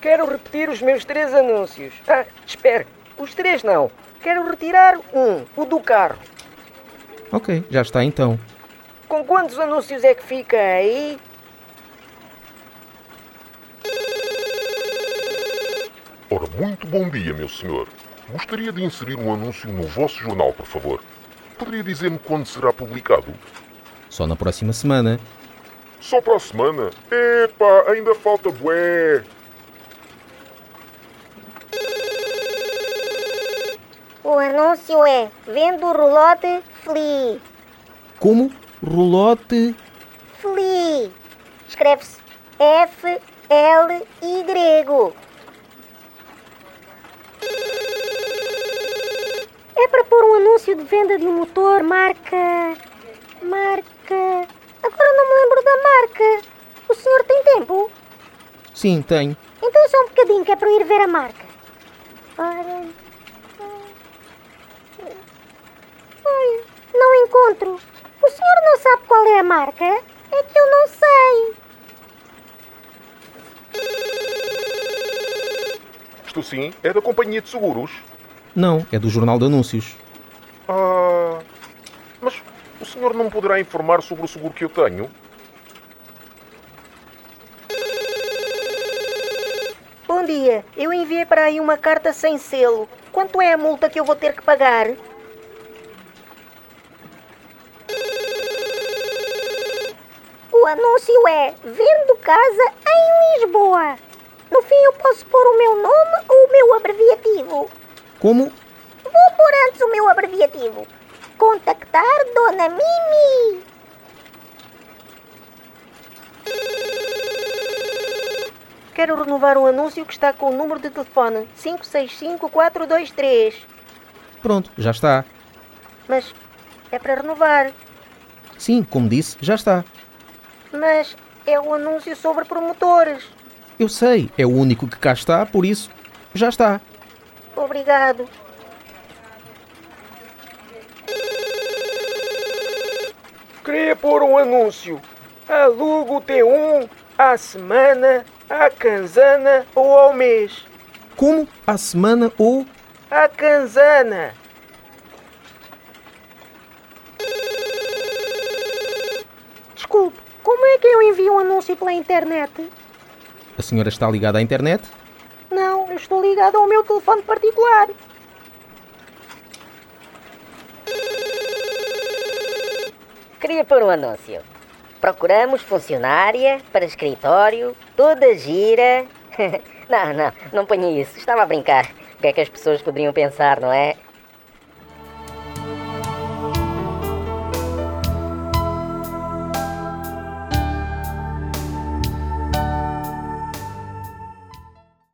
Quero repetir os meus três anúncios. Ah, espere, os três não. Quero retirar um, o do carro. Ok, já está então. Com quantos anúncios é que fica aí? Ora, muito bom dia, meu senhor. Gostaria de inserir um anúncio no vosso jornal, por favor. Poderia dizer-me quando será publicado? Só na próxima semana. Só para a semana? Epá, ainda falta bué. O anúncio é Vendo o rolote Flea. Como? Rolote. Flea. Escreve-se F-L-Y. É para pôr um anúncio de venda de um motor marca. Marca. Agora não me lembro da marca. O senhor tem tempo? Sim, tenho. Então só um bocadinho que é para eu ir ver a marca. Ora. Olha, não encontro. O senhor não sabe qual é a marca? É que eu não sei. Estou sim, é da companhia de seguros. Não, é do Jornal de Anúncios. Ah. Mas o senhor não me poderá informar sobre o seguro que eu tenho? Bom dia, eu enviei para aí uma carta sem selo. Quanto é a multa que eu vou ter que pagar? Anúncio é Vendo casa em Lisboa. No fim eu posso pôr o meu nome ou o meu abreviativo. Como? Vou pôr antes o meu abreviativo. Contactar Dona Mimi. Quero renovar um anúncio que está com o número de telefone 565423. Pronto, já está. Mas é para renovar. Sim, como disse, já está. Mas é um anúncio sobre promotores. Eu sei, é o único que cá está, por isso já está. Obrigado. Queria pôr um anúncio. Alugo T1 à semana, à canzana ou ao mês. Como? À semana ou. À canzana. Desculpe, como envio um anúncio pela internet? A senhora está ligada à internet? Não, eu estou ligado ao meu telefone particular. Queria pôr um anúncio. Procuramos funcionária para escritório, toda gira. não, não, não ponha isso. Estava a brincar. O que é que as pessoas poderiam pensar, não é?